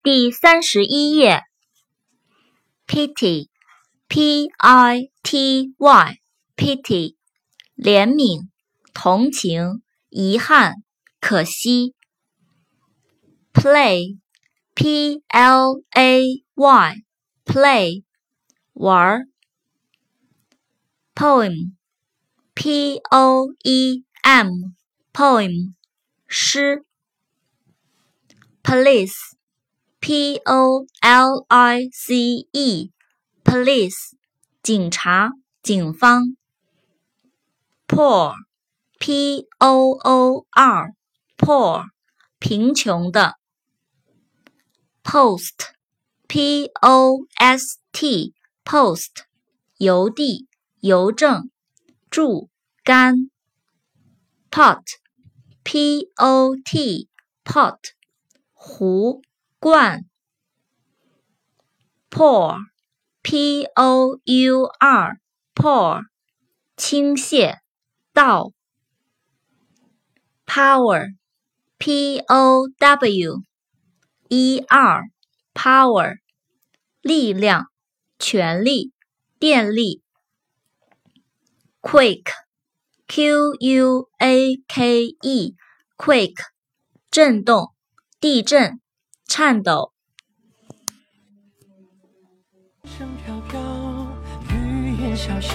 第三十一页。pity，p-i-t-y，pity，怜悯、同情、遗憾、可惜。play，p-l-a-y，play，玩儿。poem，p-o-e-m，poem，诗。police police，p-o-l-i-c-e，police，警察、警方。poor，p-o-o-r，poor，贫穷的。post，p-o-s-t，post，邮递、邮政。注干。pot，p-o-t，pot。壶罐 ，pour，p o u r，pour，倾泻，倒，power，p o w e r，power，力量，权力，电力，quake，q u a k e，quake，震动。地震，颤抖。声飘飘，雨也潇潇，